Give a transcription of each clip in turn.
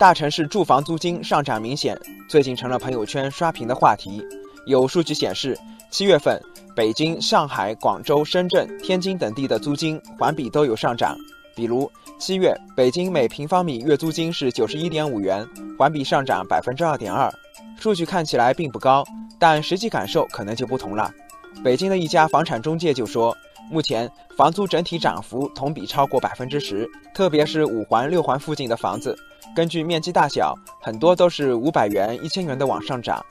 大城市住房租金上涨明显，最近成了朋友圈刷屏的话题。有数据显示，七月份北京、上海、广州、深圳、天津等地的租金环比都有上涨。比如，七月北京每平方米月租金是九十一点五元，环比上涨百分之二点二。数据看起来并不高，但实际感受可能就不同了。北京的一家房产中介就说。目前房租整体涨幅同比超过百分之十，特别是五环、六环附近的房子，根据面积大小，很多都是五百元、一千元的往上涨。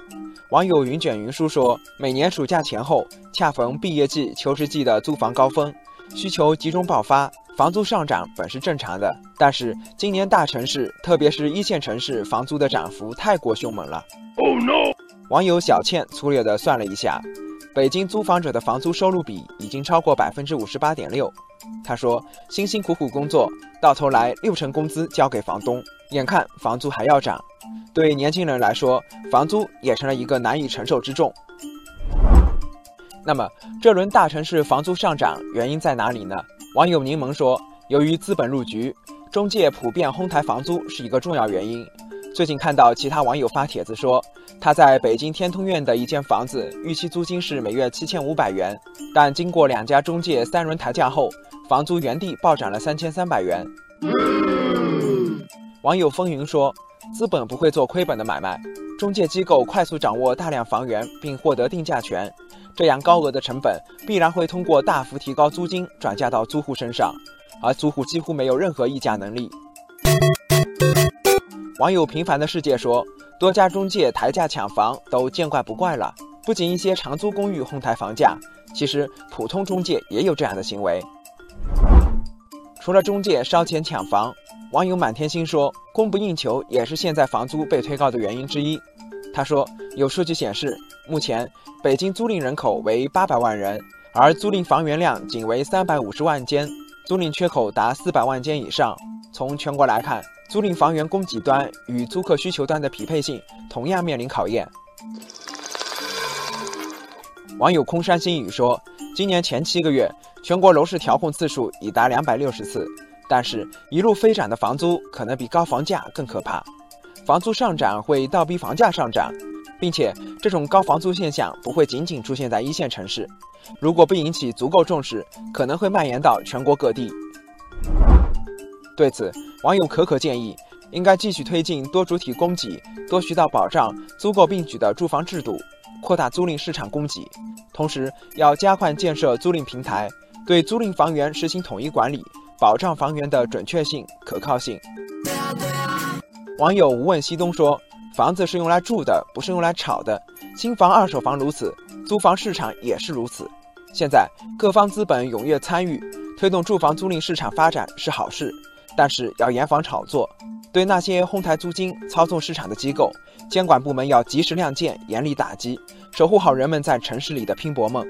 网友云卷云舒说，每年暑假前后恰逢毕业季、求职季的租房高峰，需求集中爆发，房租上涨本是正常的。但是今年大城市，特别是一线城市，房租的涨幅太过凶猛了。Oh no！网友小倩粗略地算了一下。北京租房者的房租收入比已经超过百分之五十八点六。他说：“辛辛苦苦工作，到头来六成工资交给房东，眼看房租还要涨，对年轻人来说，房租也成了一个难以承受之重。”那么，这轮大城市房租上涨原因在哪里呢？网友柠檬说：“由于资本入局，中介普遍哄抬房租是一个重要原因。”最近看到其他网友发帖子说，他在北京天通苑的一间房子，预期租金是每月七千五百元，但经过两家中介三轮抬价后，房租原地暴涨了三千三百元。网友风云说，资本不会做亏本的买卖，中介机构快速掌握大量房源并获得定价权，这样高额的成本必然会通过大幅提高租金转嫁到租户身上，而租户几乎没有任何议价能力。网友平凡的世界说，多家中介抬价抢房都见怪不怪了。不仅一些长租公寓哄抬房价，其实普通中介也有这样的行为。除了中介烧钱抢房，网友满天星说，供不应求也是现在房租被推高的原因之一。他说，有数据显示，目前北京租赁人口为八百万人，而租赁房源量仅为三百五十万间，租赁缺口达四百万间以上。从全国来看，租赁房源供给端与租客需求端的匹配性同样面临考验。网友空山新雨说，今年前七个月，全国楼市调控次数已达两百六十次，但是，一路飞涨的房租可能比高房价更可怕。房租上涨会倒逼房价上涨，并且这种高房租现象不会仅仅出现在一线城市，如果不引起足够重视，可能会蔓延到全国各地。对此，网友可可建议，应该继续推进多主体供给、多渠道保障、租购并举的住房制度，扩大租赁市场供给。同时，要加快建设租赁平台，对租赁房源实行统一管理，保障房源的准确性、可靠性。网友无问西东说：“房子是用来住的，不是用来炒的。新房、二手房如此，租房市场也是如此。现在各方资本踊跃参与，推动住房租赁市场发展是好事。”但是要严防炒作，对那些哄抬租金、操纵市场的机构，监管部门要及时亮剑，严厉打击，守护好人们在城市里的拼搏梦。